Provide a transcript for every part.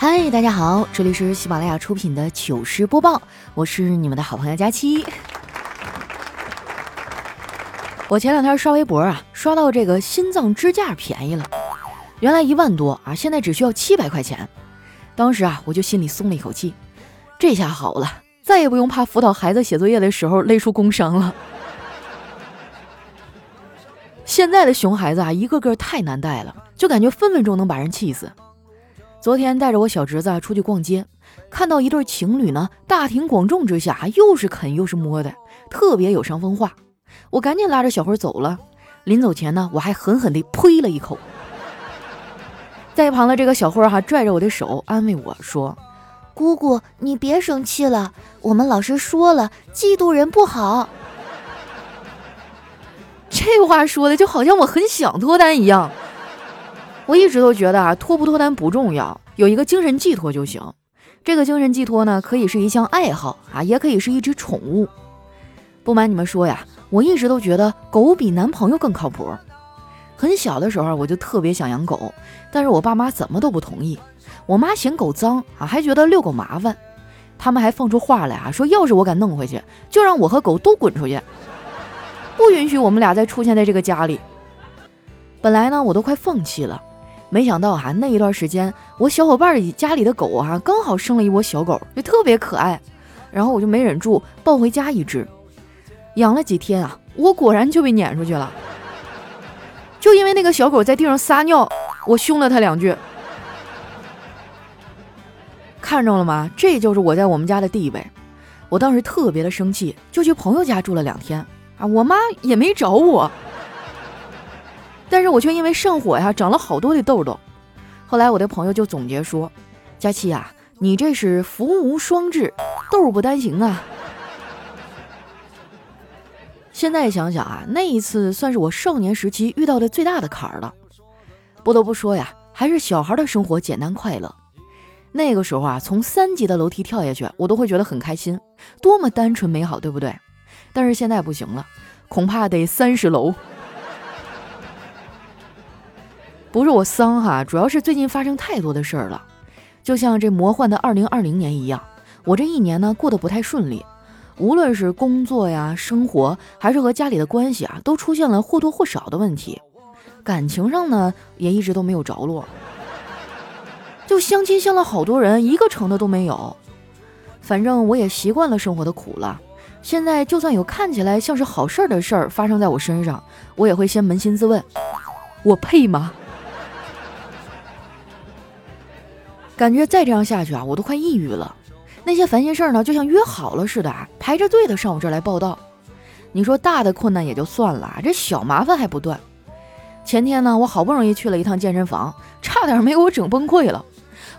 嗨，大家好，这里是喜马拉雅出品的糗事播报，我是你们的好朋友佳期。我前两天刷微博啊，刷到这个心脏支架便宜了，原来一万多啊，现在只需要七百块钱。当时啊，我就心里松了一口气，这下好了，再也不用怕辅导孩子写作业的时候累出工伤了。现在的熊孩子啊，一个个太难带了，就感觉分分钟能把人气死。昨天带着我小侄子出去逛街，看到一对情侣呢，大庭广众之下又是啃又是摸的，特别有伤风化。我赶紧拉着小辉走了，临走前呢，我还狠狠地呸了一口。在一旁的这个小辉哈拽着我的手安慰我说：“姑姑，你别生气了，我们老师说了，嫉妒人不好。”这话说的就好像我很想脱单一样。我一直都觉得啊，脱不脱单不重要，有一个精神寄托就行。这个精神寄托呢，可以是一项爱好啊，也可以是一只宠物。不瞒你们说呀。我一直都觉得狗比男朋友更靠谱。很小的时候我就特别想养狗，但是我爸妈怎么都不同意。我妈嫌狗脏啊，还觉得遛狗麻烦。他们还放出话来啊，说要是我敢弄回去，就让我和狗都滚出去，不允许我们俩再出现在这个家里。本来呢，我都快放弃了，没想到哈，那一段时间我小伙伴家里的狗啊，刚好生了一窝小狗，就特别可爱，然后我就没忍住抱回家一只。养了几天啊，我果然就被撵出去了。就因为那个小狗在地上撒尿，我凶了它两句。看着了吗？这就是我在我们家的地位。我当时特别的生气，就去朋友家住了两天啊。我妈也没找我，但是我却因为上火呀，长了好多的痘痘。后来我的朋友就总结说：“佳期啊，你这是福无双至，痘不单行啊。”现在想想啊，那一次算是我少年时期遇到的最大的坎儿了。不得不说呀，还是小孩的生活简单快乐。那个时候啊，从三级的楼梯跳下去，我都会觉得很开心，多么单纯美好，对不对？但是现在不行了，恐怕得三十楼。不是我丧哈，主要是最近发生太多的事儿了，就像这魔幻的二零二零年一样，我这一年呢过得不太顺利。无论是工作呀、生活，还是和家里的关系啊，都出现了或多或少的问题。感情上呢，也一直都没有着落。就相亲相了好多人，一个成的都没有。反正我也习惯了生活的苦了。现在就算有看起来像是好事儿的事儿发生在我身上，我也会先扪心自问：我配吗？感觉再这样下去啊，我都快抑郁了。那些烦心事儿呢，就像约好了似的啊，排着队的上我这儿来报道。你说大的困难也就算了，这小麻烦还不断。前天呢，我好不容易去了一趟健身房，差点没给我整崩溃了。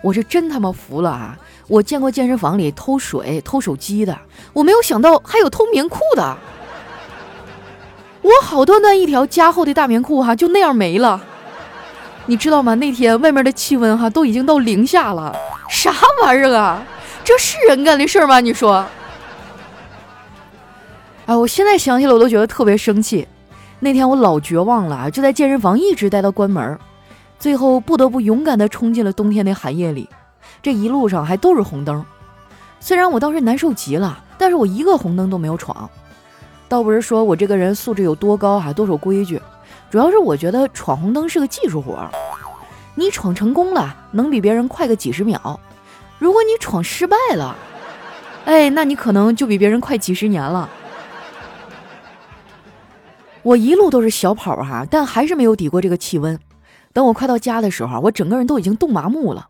我是真他妈服了啊！我见过健身房里偷水、偷手机的，我没有想到还有偷棉裤的。我好端端一条加厚的大棉裤哈，就那样没了。你知道吗？那天外面的气温哈都已经到零下了，啥玩意儿啊？这是人干的事儿吗？你说，啊，我现在想起来我都觉得特别生气。那天我老绝望了，就在健身房一直待到关门，最后不得不勇敢地冲进了冬天的寒夜里。这一路上还都是红灯，虽然我当时难受极了，但是我一个红灯都没有闯。倒不是说我这个人素质有多高，还多守规矩，主要是我觉得闯红灯是个技术活儿，你闯成功了，能比别人快个几十秒。如果你闯失败了，哎，那你可能就比别人快几十年了。我一路都是小跑哈，但还是没有抵过这个气温。等我快到家的时候，我整个人都已经冻麻木了，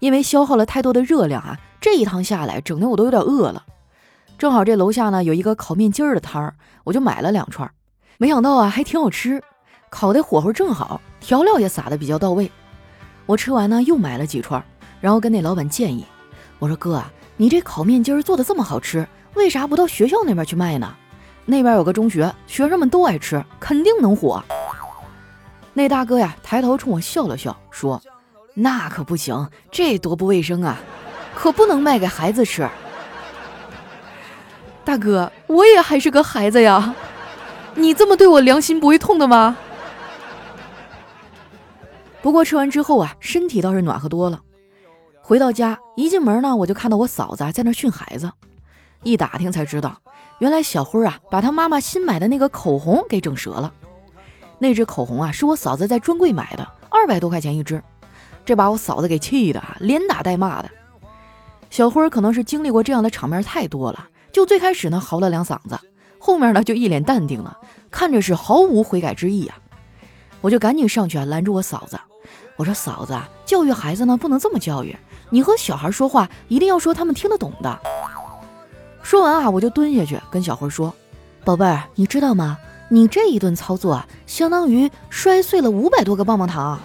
因为消耗了太多的热量啊。这一趟下来，整的我都有点饿了。正好这楼下呢有一个烤面筋儿的摊儿，我就买了两串。没想到啊，还挺好吃，烤的火候正好，调料也撒的比较到位。我吃完呢，又买了几串。然后跟那老板建议，我说哥啊，你这烤面筋做的这么好吃，为啥不到学校那边去卖呢？那边有个中学，学生们都爱吃，肯定能火。那大哥呀，抬头冲我笑了笑，说：“那可不行，这多不卫生啊，可不能卖给孩子吃。”大哥，我也还是个孩子呀，你这么对我，良心不会痛的吗？不过吃完之后啊，身体倒是暖和多了。回到家一进门呢，我就看到我嫂子在那训孩子。一打听才知道，原来小辉啊把他妈妈新买的那个口红给整折了。那支口红啊是我嫂子在专柜买的，二百多块钱一支。这把我嫂子给气的啊，连打带骂的。小辉可能是经历过这样的场面太多了，就最开始呢嚎了两嗓子，后面呢就一脸淡定了，看着是毫无悔改之意啊。我就赶紧上去啊拦住我嫂子，我说嫂子，教育孩子呢不能这么教育，你和小孩说话一定要说他们听得懂的。说完啊，我就蹲下去跟小辉说：“宝贝儿，你知道吗？你这一顿操作啊，相当于摔碎了五百多个棒棒糖。”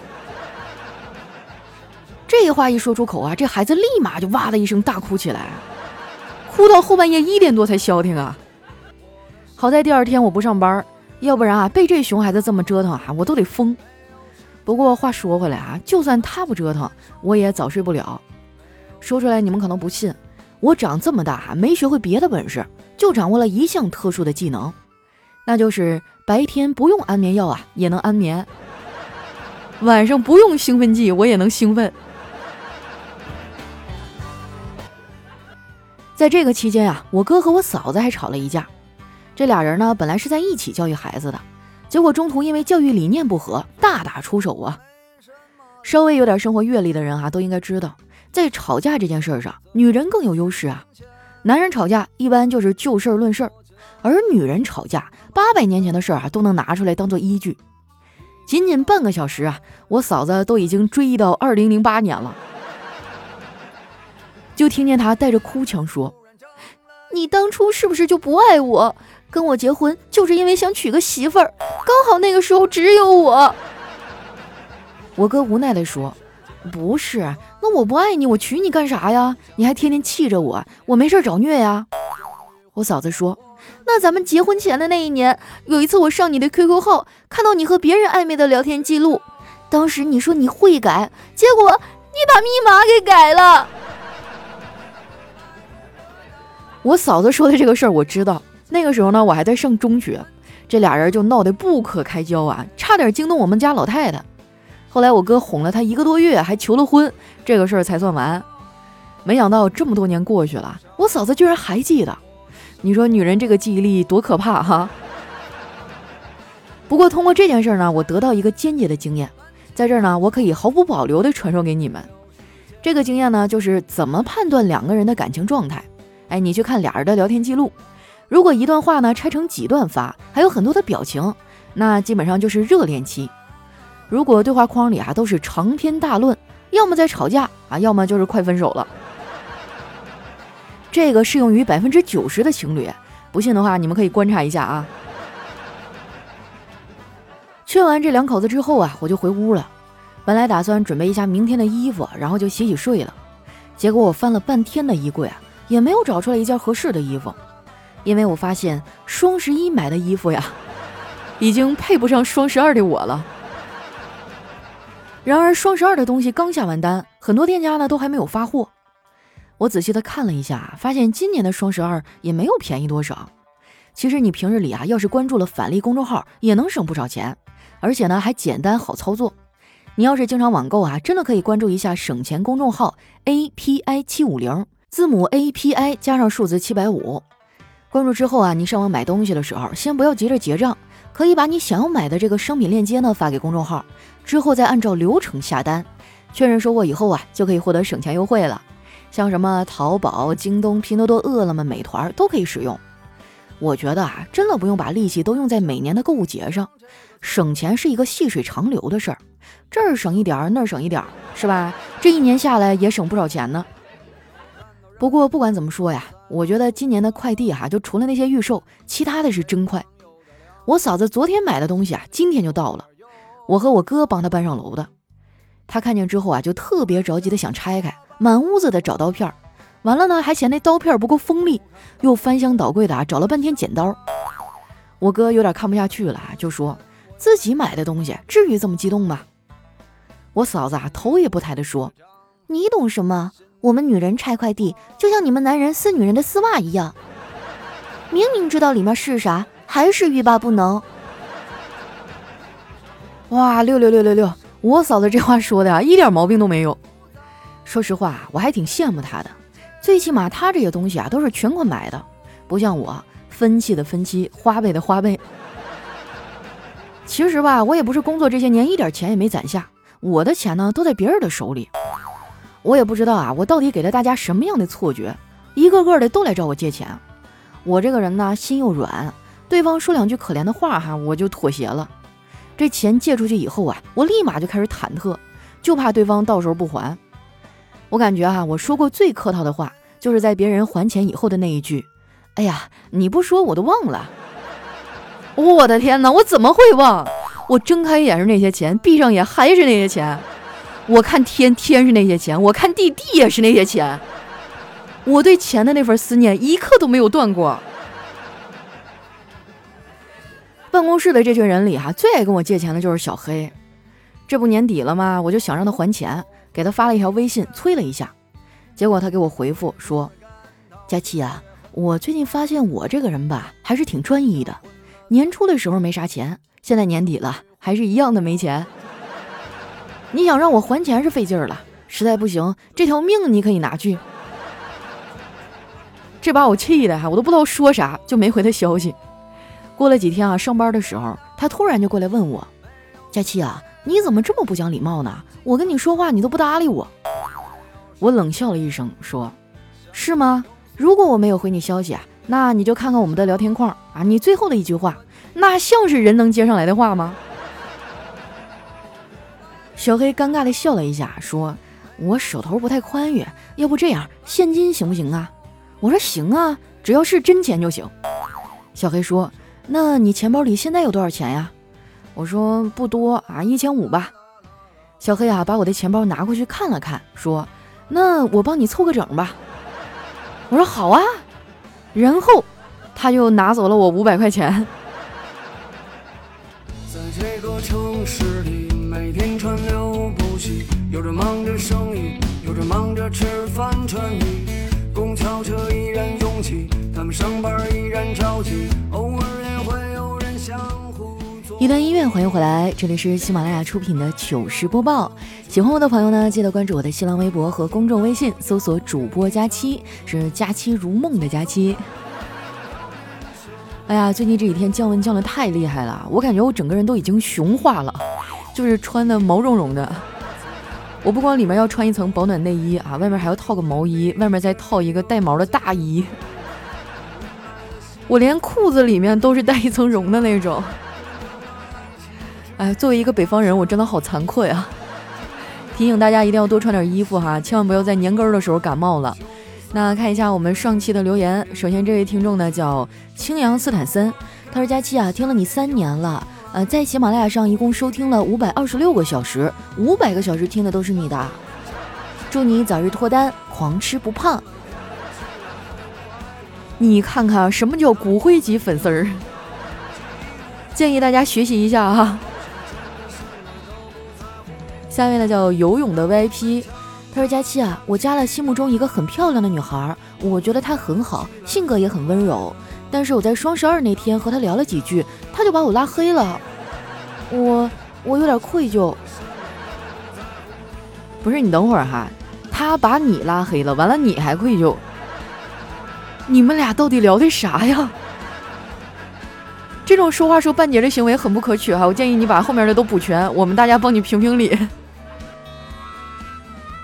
这话一说出口啊，这孩子立马就哇的一声大哭起来，哭到后半夜一点多才消停啊。好在第二天我不上班，要不然啊被这熊孩子这么折腾啊，我都得疯。不过话说回来啊，就算他不折腾，我也早睡不了。说出来你们可能不信，我长这么大没学会别的本事，就掌握了一项特殊的技能，那就是白天不用安眠药啊也能安眠，晚上不用兴奋剂我也能兴奋。在这个期间啊，我哥和我嫂子还吵了一架。这俩人呢，本来是在一起教育孩子的，结果中途因为教育理念不合，大打出手啊。稍微有点生活阅历的人啊，都应该知道，在吵架这件事上，女人更有优势啊。男人吵架一般就是就事论事，而女人吵架，八百年前的事啊，都能拿出来当做依据。仅仅半个小时啊，我嫂子都已经追忆到二零零八年了。就听见他带着哭腔说：“你当初是不是就不爱我？跟我结婚就是因为想娶个媳妇儿，刚好那个时候只有我。”我哥无奈地说：“不是，那我不爱你，我娶你干啥呀？你还天天气着我，我没事找虐呀。”我嫂子说：“那咱们结婚前的那一年，有一次我上你的 QQ 号，看到你和别人暧昧的聊天记录，当时你说你会改，结果你把密码给改了。”我嫂子说的这个事儿我知道，那个时候呢，我还在上中学，这俩人就闹得不可开交啊，差点惊动我们家老太太。后来我哥哄了她一个多月，还求了婚，这个事儿才算完。没想到这么多年过去了，我嫂子居然还记得。你说女人这个记忆力多可怕哈！不过通过这件事呢，我得到一个间接的经验，在这儿呢，我可以毫不保留地传授给你们。这个经验呢，就是怎么判断两个人的感情状态。哎，你去看俩人的聊天记录，如果一段话呢拆成几段发，还有很多的表情，那基本上就是热恋期。如果对话框里啊都是长篇大论，要么在吵架啊，要么就是快分手了。这个适用于百分之九十的情侣，不信的话你们可以观察一下啊。劝完这两口子之后啊，我就回屋了。本来打算准备一下明天的衣服，然后就洗洗睡了。结果我翻了半天的衣柜啊。也没有找出来一件合适的衣服，因为我发现双十一买的衣服呀，已经配不上双十二的我了。然而双十二的东西刚下完单，很多店家呢都还没有发货。我仔细的看了一下，发现今年的双十二也没有便宜多少。其实你平日里啊，要是关注了返利公众号，也能省不少钱，而且呢还简单好操作。你要是经常网购啊，真的可以关注一下省钱公众号 A P I 七五零。字母 A P I 加上数字七百五，关注之后啊，你上网买东西的时候，先不要急着结账，可以把你想要买的这个商品链接呢发给公众号，之后再按照流程下单，确认收货以后啊，就可以获得省钱优惠了。像什么淘宝、京东、拼多多、饿了么、美团都可以使用。我觉得啊，真的不用把力气都用在每年的购物节上，省钱是一个细水长流的事儿，这儿省一点儿，那儿省一点儿，是吧？这一年下来也省不少钱呢。不过不管怎么说呀，我觉得今年的快递哈，就除了那些预售，其他的是真快。我嫂子昨天买的东西啊，今天就到了。我和我哥帮她搬上楼的。她看见之后啊，就特别着急的想拆开，满屋子的找刀片儿。完了呢，还嫌那刀片不够锋利，又翻箱倒柜的啊找了半天剪刀。我哥有点看不下去了啊，就说自己买的东西至于这么激动吗？我嫂子啊头也不抬的说：“你懂什么？”我们女人拆快递，就像你们男人撕女人的丝袜一样，明明知道里面是啥，还是欲罢不能。哇，六六六六六！我嫂子这话说的啊，一点毛病都没有。说实话，我还挺羡慕她的，最起码她这些东西啊都是全款买的，不像我分期的分期，花呗的花呗。其实吧，我也不是工作这些年一点钱也没攒下，我的钱呢都在别人的手里。我也不知道啊，我到底给了大家什么样的错觉，一个个的都来找我借钱。我这个人呢，心又软，对方说两句可怜的话哈，我就妥协了。这钱借出去以后啊，我立马就开始忐忑，就怕对方到时候不还。我感觉哈，我说过最客套的话，就是在别人还钱以后的那一句：“哎呀，你不说我都忘了。”我的天哪，我怎么会忘？我睁开眼是那些钱，闭上眼还是那些钱。我看天天是那些钱，我看地地也是那些钱。我对钱的那份思念一刻都没有断过。办公室的这群人里，哈，最爱跟我借钱的就是小黑。这不年底了吗？我就想让他还钱，给他发了一条微信催了一下，结果他给我回复说：“佳琪啊，我最近发现我这个人吧，还是挺专一的。年初的时候没啥钱，现在年底了，还是一样的没钱。你想让我还钱是费劲儿了，实在不行，这条命你可以拿去。”这把我气的哈，我都不知道说啥，就没回他消息。过了几天啊，上班的时候，他突然就过来问我：“佳琪啊，你怎么这么不讲礼貌呢？我跟你说话，你都不搭理我。”我冷笑了一声，说：“是吗？如果我没有回你消息啊，那你就看看我们的聊天框啊，你最后的一句话，那像是人能接上来的话吗？”小黑尴尬的笑了一下，说：“我手头不太宽裕，要不这样，现金行不行啊？”我说：“行啊，只要是真钱就行。”小黑说。那你钱包里现在有多少钱呀？我说不多啊，一千五吧。小黑啊，把我的钱包拿过去看了看，说：“那我帮你凑个整吧。”我说好啊。然后他就拿走了我五百块钱。在这个城市里，每天川流不息，有人忙着生意，有人忙着吃饭穿衣，公交车依然拥挤，他们上班依然着急，偶尔也会有人想。一段音乐，欢迎回来，这里是喜马拉雅出品的糗事播报。喜欢我的朋友呢，记得关注我的新浪微博和公众微信，搜索主播佳期，是佳期如梦的佳期。哎呀，最近这几天降温降的太厉害了，我感觉我整个人都已经熊化了，就是穿的毛茸茸的。我不光里面要穿一层保暖内衣啊，外面还要套个毛衣，外面再套一个带毛的大衣。我连裤子里面都是带一层绒的那种。哎，作为一个北方人，我真的好惭愧啊！提醒大家一定要多穿点衣服哈，千万不要在年根儿的时候感冒了。那看一下我们上期的留言，首先这位听众呢叫青阳斯坦森，他说：“佳期啊，听了你三年了，呃，在喜马拉雅上一共收听了五百二十六个小时，五百个小时听的都是你的，祝你早日脱单，狂吃不胖。”你看看什么叫骨灰级粉丝儿？建议大家学习一下哈。下面呢叫游泳的 VIP，他说：“佳期啊，我加了心目中一个很漂亮的女孩，我觉得她很好，性格也很温柔。但是我在双十二那天和他聊了几句，他就把我拉黑了。我我有点愧疚。不是你等会儿哈，他把你拉黑了，完了你还愧疚。”你们俩到底聊的啥呀？这种说话说半截的行为很不可取哈！我建议你把后面的都补全，我们大家帮你评评理。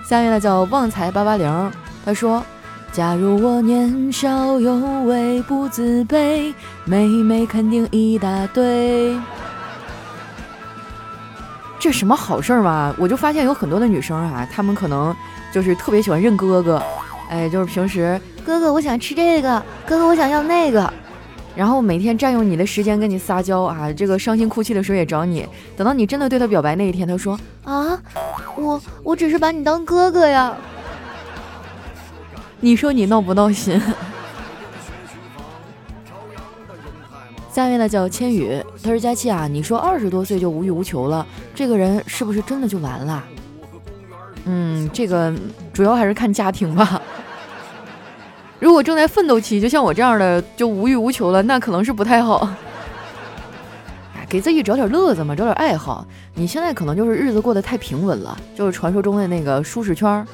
下面呢叫旺财八八零，他说：“假如我年少有为不自卑，妹妹肯定一大堆。”这什么好事儿吗？我就发现有很多的女生啊，她们可能就是特别喜欢认哥哥。哎，就是平时哥哥，我想吃这个，哥哥，我想要那个，然后每天占用你的时间跟你撒娇啊，这个伤心哭泣的时候也找你。等到你真的对他表白那一天，他说啊，我我只是把你当哥哥呀。你说你闹不闹心？下面呢叫千羽，他说佳期啊，你说二十多岁就无欲无求了，这个人是不是真的就完了？嗯，这个主要还是看家庭吧。如果正在奋斗期，就像我这样的，就无欲无求了，那可能是不太好。哎，给自己找点乐子嘛，找点爱好。你现在可能就是日子过得太平稳了，就是传说中的那个舒适圈。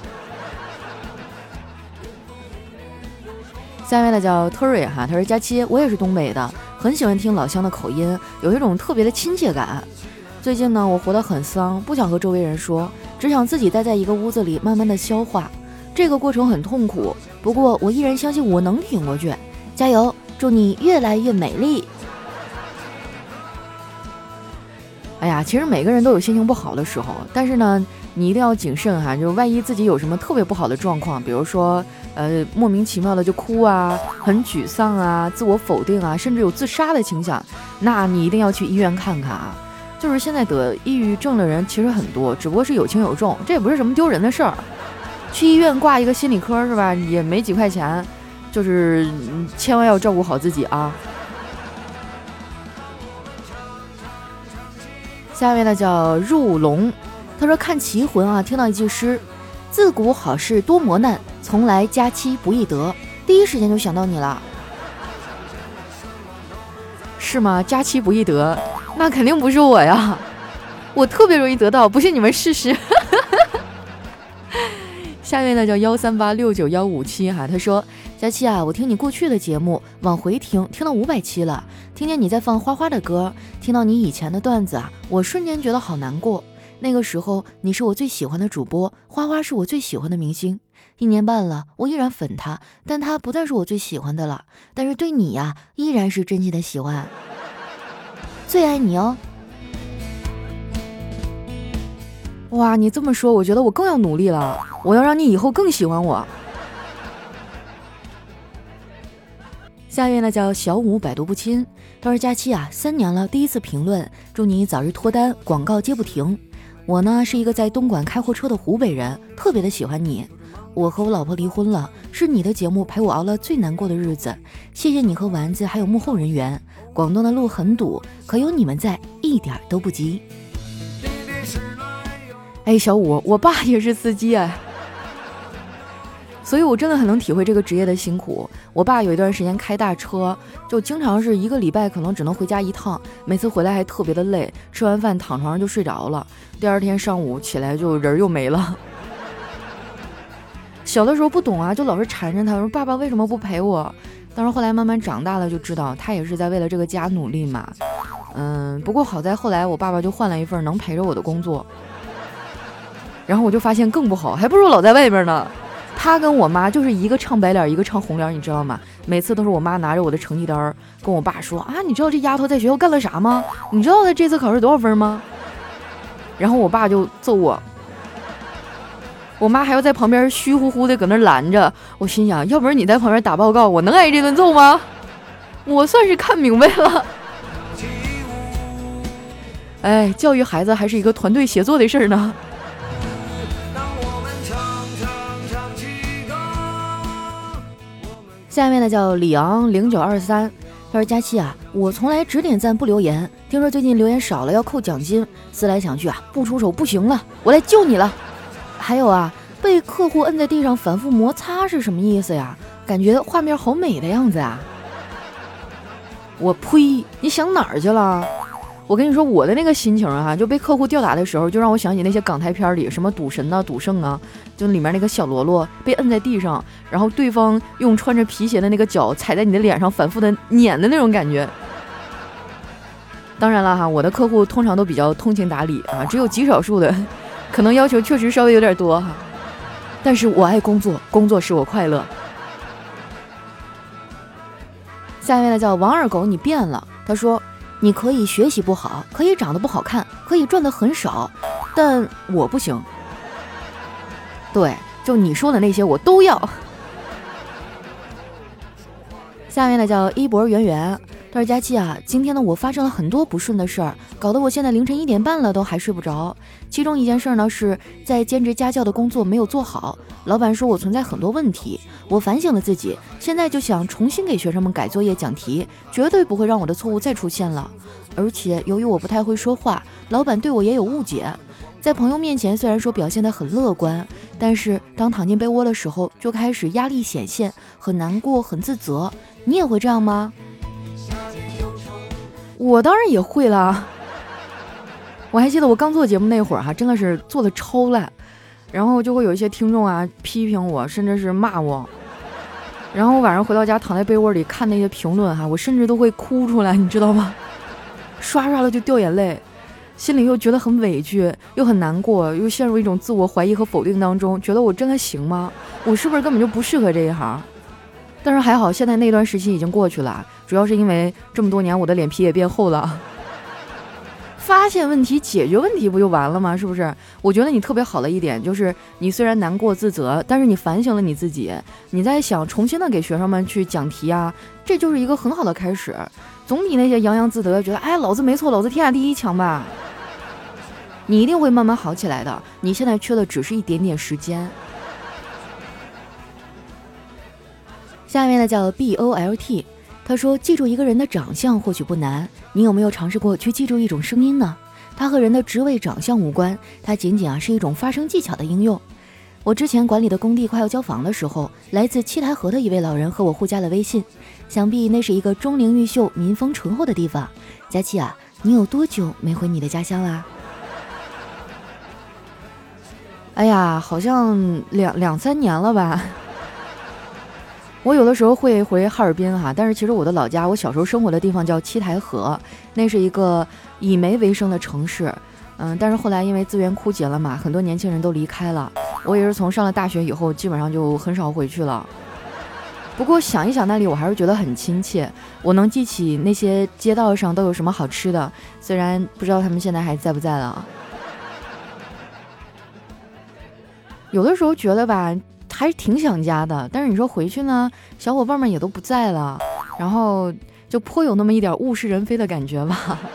下面呢叫特瑞哈，他说佳期，我也是东北的，很喜欢听老乡的口音，有一种特别的亲切感。最近呢，我活得很丧，不想和周围人说，只想自己待在一个屋子里，慢慢的消化。这个过程很痛苦，不过我依然相信我能挺过去。加油，祝你越来越美丽。哎呀，其实每个人都有心情不好的时候，但是呢，你一定要谨慎哈，就万一自己有什么特别不好的状况，比如说呃莫名其妙的就哭啊，很沮丧啊，自我否定啊，甚至有自杀的倾向，那你一定要去医院看看啊。就是现在得抑郁症的人其实很多，只不过是有轻有重，这也不是什么丢人的事儿。去医院挂一个心理科是吧？也没几块钱，就是千万要照顾好自己啊。下面呢叫入龙，他说看奇魂啊，听到一句诗：“自古好事多磨难，从来佳期不易得。”第一时间就想到你了，是吗？佳期不易得。那肯定不是我呀，我特别容易得到，不信你们试试。下面呢叫幺三八六九幺五七哈，他说佳期啊，我听你过去的节目往回听，听到五百期了，听见你在放花花的歌，听到你以前的段子啊，我瞬间觉得好难过。那个时候你是我最喜欢的主播，花花是我最喜欢的明星，一年半了，我依然粉他，但他不再是我最喜欢的了，但是对你呀，依然是真心的喜欢。最爱你哦！哇，你这么说，我觉得我更要努力了。我要让你以后更喜欢我。下一位呢，叫小五百毒不侵。他说：“佳期啊，三年了，第一次评论，祝你早日脱单，广告接不停。我呢是一个在东莞开货车的湖北人，特别的喜欢你。我和我老婆离婚了，是你的节目陪我熬了最难过的日子。谢谢你和丸子，还有幕后人员。”广东的路很堵，可有你们在，一点都不急。哎，小五，我爸也是司机哎，所以我真的很能体会这个职业的辛苦。我爸有一段时间开大车，就经常是一个礼拜可能只能回家一趟，每次回来还特别的累，吃完饭躺床上就睡着了，第二天上午起来就人又没了。小的时候不懂啊，就老是缠着他说：“爸爸为什么不陪我？”但是后来慢慢长大了就知道，他也是在为了这个家努力嘛。嗯，不过好在后来我爸爸就换了一份能陪着我的工作，然后我就发现更不好，还不如老在外边呢。他跟我妈就是一个唱白脸，一个唱红脸，你知道吗？每次都是我妈拿着我的成绩单跟我爸说啊，你知道这丫头在学校干了啥吗？你知道她这次考试多少分吗？然后我爸就揍我。我妈还要在旁边虚乎乎的搁那拦着，我心想，要不是你在旁边打报告，我能挨这顿揍吗？我算是看明白了。哎，教育孩子还是一个团队协作的事儿呢。下面呢叫李昂零九二三，他说：“佳期啊，我从来只点赞不留言，听说最近留言少了要扣奖金，思来想去啊，不出手不行了，我来救你了。”还有啊，被客户摁在地上反复摩擦是什么意思呀？感觉画面好美的样子啊！我呸！你想哪儿去了？我跟你说，我的那个心情啊，就被客户吊打的时候，就让我想起那些港台片里什么赌神呐、赌圣啊，就里面那个小喽啰被摁在地上，然后对方用穿着皮鞋的那个脚踩在你的脸上，反复的碾的那种感觉。当然了哈，我的客户通常都比较通情达理啊，只有极少数的。可能要求确实稍微有点多哈，但是我爱工作，工作使我快乐。下面呢叫王二狗，你变了。他说：“你可以学习不好，可以长得不好看，可以赚的很少，但我不行。对，就你说的那些我都要。”下面呢叫一博圆圆。他说：“佳期啊，今天呢我发生了很多不顺的事儿，搞得我现在凌晨一点半了都还睡不着。其中一件事儿呢是在兼职家教的工作没有做好，老板说我存在很多问题。我反省了自己，现在就想重新给学生们改作业讲题，绝对不会让我的错误再出现了。而且由于我不太会说话，老板对我也有误解。在朋友面前虽然说表现得很乐观，但是当躺进被窝的时候就开始压力显现，很难过，很自责。你也会这样吗？”我当然也会啦，我还记得我刚做节目那会儿哈，真的是做的超烂，然后就会有一些听众啊批评我，甚至是骂我，然后我晚上回到家躺在被窝里看那些评论哈，我甚至都会哭出来，你知道吗？刷刷的就掉眼泪，心里又觉得很委屈，又很难过，又陷入一种自我怀疑和否定当中，觉得我真的行吗？我是不是根本就不适合这一行？但是还好，现在那段时期已经过去了，主要是因为这么多年我的脸皮也变厚了。发现问题，解决问题不就完了吗？是不是？我觉得你特别好的一点就是，你虽然难过自责，但是你反省了你自己，你在想重新的给学生们去讲题啊，这就是一个很好的开始，总比那些洋洋自得，觉得哎老子没错，老子天下第一强吧。你一定会慢慢好起来的，你现在缺的只是一点点时间。下面呢叫 B O L T。他说：“记住一个人的长相或许不难，你有没有尝试过去记住一种声音呢？它和人的职位、长相无关，它仅仅啊是一种发声技巧的应用。我之前管理的工地快要交房的时候，来自七台河的一位老人和我互加了微信，想必那是一个钟灵毓秀、民风淳厚的地方。佳期啊，你有多久没回你的家乡啦？哎呀，好像两两三年了吧。”我有的时候会回哈尔滨哈，但是其实我的老家，我小时候生活的地方叫七台河，那是一个以煤为生的城市，嗯，但是后来因为资源枯竭了嘛，很多年轻人都离开了。我也是从上了大学以后，基本上就很少回去了。不过想一想那里，我还是觉得很亲切。我能记起那些街道上都有什么好吃的，虽然不知道他们现在还在不在了。有的时候觉得吧。还是挺想家的，但是你说回去呢，小伙伴们也都不在了，然后就颇有那么一点物是人非的感觉吧。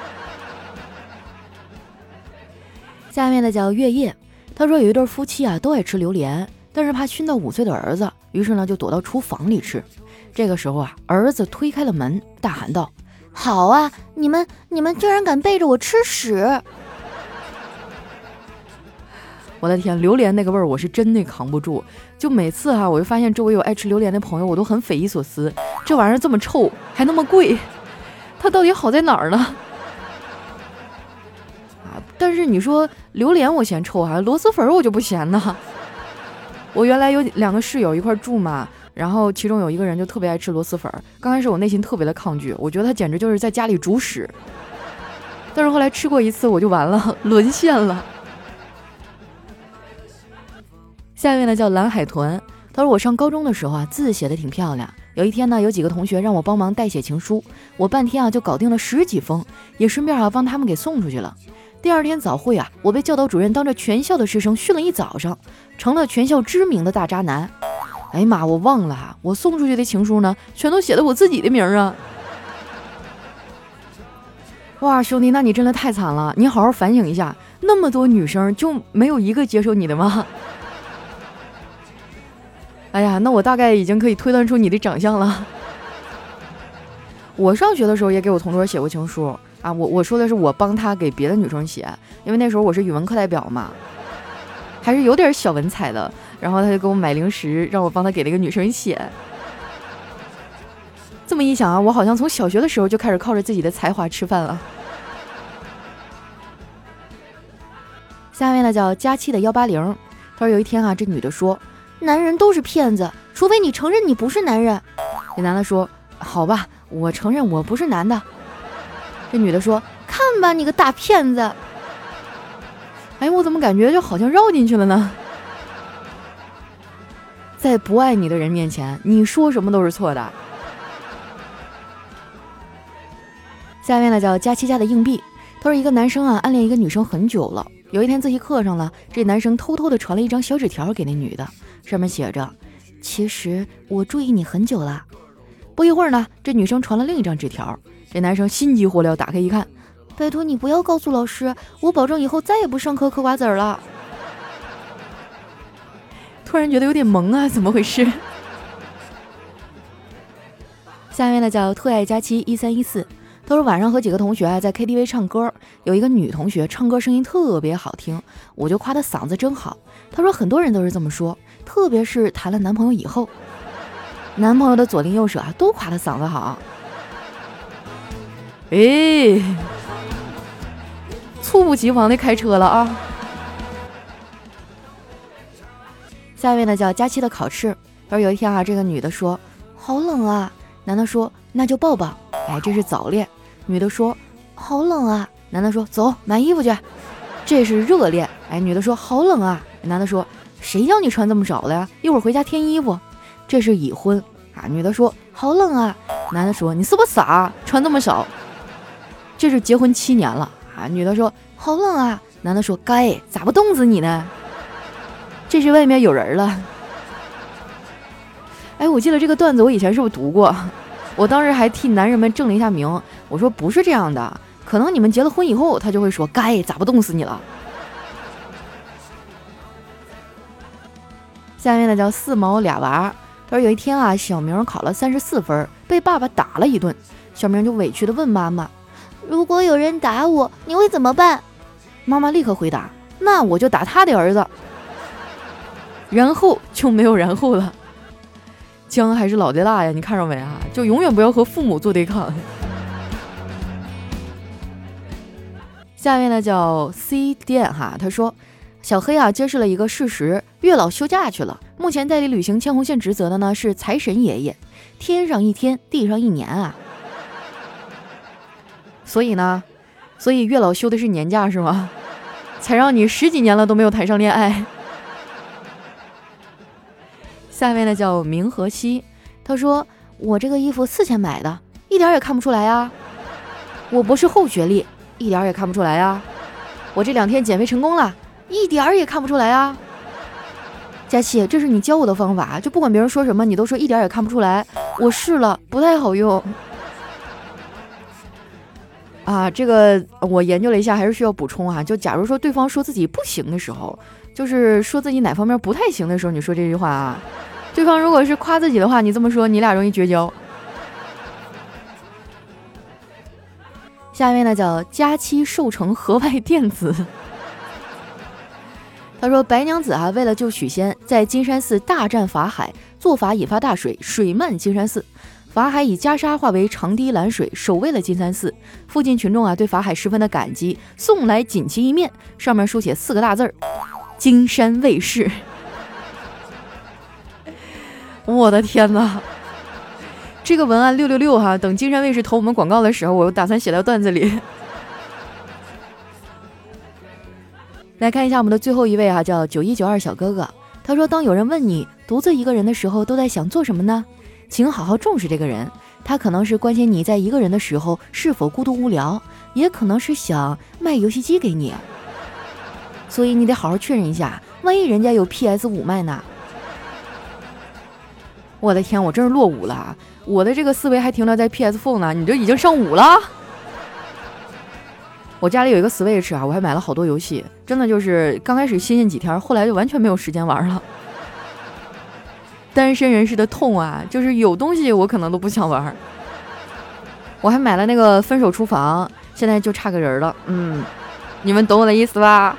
下面的叫月夜，他说有一对夫妻啊都爱吃榴莲，但是怕熏到五岁的儿子，于是呢就躲到厨房里吃。这个时候啊，儿子推开了门，大喊道：“好啊，你们你们居然敢背着我吃屎！”我的天，榴莲那个味儿我是真的扛不住。就每次哈，我就发现周围有爱吃榴莲的朋友，我都很匪夷所思。这玩意儿这么臭，还那么贵，它到底好在哪儿呢？啊！但是你说榴莲我嫌臭哈，螺蛳粉我就不嫌呢。我原来有两个室友一块住嘛，然后其中有一个人就特别爱吃螺蛳粉。刚开始我内心特别的抗拒，我觉得他简直就是在家里煮屎。但是后来吃过一次，我就完了，沦陷了。下面呢叫蓝海豚，他说我上高中的时候啊，字写的挺漂亮。有一天呢，有几个同学让我帮忙代写情书，我半天啊就搞定了十几封，也顺便啊帮他们给送出去了。第二天早会啊，我被教导主任当着全校的师生训了一早上，成了全校知名的大渣男。哎呀妈，我忘了哈，我送出去的情书呢，全都写的我自己的名啊。哇，兄弟，那你真的太惨了，你好好反省一下，那么多女生就没有一个接受你的吗？哎呀，那我大概已经可以推断出你的长相了。我上学的时候也给我同桌写过情书啊，我我说的是我帮他给别的女生写，因为那时候我是语文课代表嘛，还是有点小文采的。然后他就给我买零食，让我帮他给那个女生写。这么一想啊，我好像从小学的时候就开始靠着自己的才华吃饭了。下面呢叫佳期的幺八零，他说有一天啊，这女的说。男人都是骗子，除非你承认你不是男人。这男的说：“好吧，我承认我不是男的。”这女的说：“看吧，你个大骗子！”哎，我怎么感觉就好像绕进去了呢？在不爱你的人面前，你说什么都是错的。下面呢叫佳期家的硬币，他说一个男生啊暗恋一个女生很久了，有一天自习课上了，这男生偷偷的传了一张小纸条给那女的。上面写着：“其实我注意你很久了。”不一会儿呢，这女生传了另一张纸条。这男生心急火燎，打开一看：“拜托你不要告诉老师，我保证以后再也不上课嗑瓜子了。”突然觉得有点萌啊，怎么回事？下面呢叫特爱佳期一三一四，都是晚上和几个同学啊在 KTV 唱歌，有一个女同学唱歌声音特别好听，我就夸她嗓子真好。她说很多人都是这么说。特别是谈了男朋友以后，男朋友的左邻右舍啊都夸他嗓子好。哎，猝不及防的开车了啊！下一位呢叫佳期的考试。而有一天啊，这个女的说：“好冷啊。男的说那就抱抱。哎，这是早恋。女的说好冷啊。男的说走买衣服去。这是热恋。哎，女的说好冷啊。男的说谁叫你穿这么少了呀？一会儿回家添衣服。这是已婚。啊，女的说好冷啊。男的说你是不是傻？穿这么少。这是结婚七年了。啊，女的说好冷啊。男的说该咋不冻死你呢？这是外面有人了。哎，我记得这个段子我以前是不是读过？我当时还替男人们正了一下名，我说不是这样的，可能你们结了婚以后，他就会说该咋不冻死你了。下面呢叫四毛俩娃，他说有一天啊，小明考了三十四分，被爸爸打了一顿，小明就委屈的问妈妈：“如果有人打我，你会怎么办？”妈妈立刻回答：“那我就打他的儿子。”然后就没有然后了，姜还是老的辣呀！你看着没啊？就永远不要和父母做对抗。下面呢叫 C 店哈，他说小黑啊揭示了一个事实：月老休假去了，目前代理履行牵红线职责的呢是财神爷爷。天上一天，地上一年啊！所以呢，所以月老休的是年假是吗？才让你十几年了都没有谈上恋爱。下面呢叫明和熙，他说我这个衣服四千买的，一点也看不出来呀。我不是后学历，一点也看不出来呀。我这两天减肥成功了，一点儿也看不出来啊。佳琪，这是你教我的方法，就不管别人说什么，你都说一点也看不出来。我试了，不太好用。啊，这个我研究了一下，还是需要补充啊。就假如说对方说自己不行的时候，就是说自己哪方面不太行的时候，你说这句话啊。对方如果是夸自己的话，你这么说，你俩容易绝交。下面呢叫佳期寿成河外电子，他说白娘子啊，为了救许仙，在金山寺大战法海，做法引发大水，水漫金山寺，法海以袈裟化为长堤拦水，守卫了金山寺。附近群众啊，对法海十分的感激，送来锦旗一面，上面书写四个大字儿：金山卫士。我的天哪，这个文案六六六哈！等金山卫视投我们广告的时候，我打算写到段子里。来看一下我们的最后一位哈，叫九一九二小哥哥。他说：“当有人问你独自一个人的时候，都在想做什么呢？请好好重视这个人，他可能是关心你在一个人的时候是否孤独无聊，也可能是想卖游戏机给你。所以你得好好确认一下，万一人家有 PS 五卖呢？”我的天，我真是落伍了！我的这个思维还停留在 PS Four 呢，你这已经上五了。我家里有一个 Switch 啊，我还买了好多游戏，真的就是刚开始新鲜几天，后来就完全没有时间玩了。单身人士的痛啊，就是有东西我可能都不想玩。我还买了那个《分手厨房》，现在就差个人了。嗯，你们懂我的意思吧？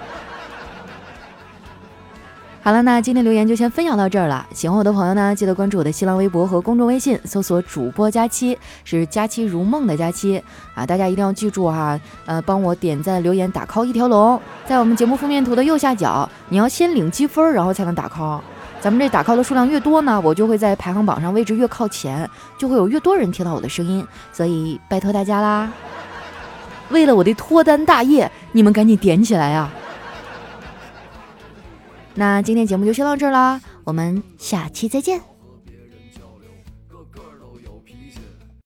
好了，那今天留言就先分享到这儿了。喜欢我的朋友呢，记得关注我的新浪微博和公众微信，搜索主播佳期，是佳期如梦的佳期啊！大家一定要记住哈，呃，帮我点赞、留言、打 call 一条龙，在我们节目封面图的右下角，你要先领积分，然后才能打 call。咱们这打 call 的数量越多呢，我就会在排行榜上位置越靠前，就会有越多人听到我的声音。所以拜托大家啦，为了我的脱单大业，你们赶紧点起来啊！那今天节目就先到这儿啦，我们下期再见。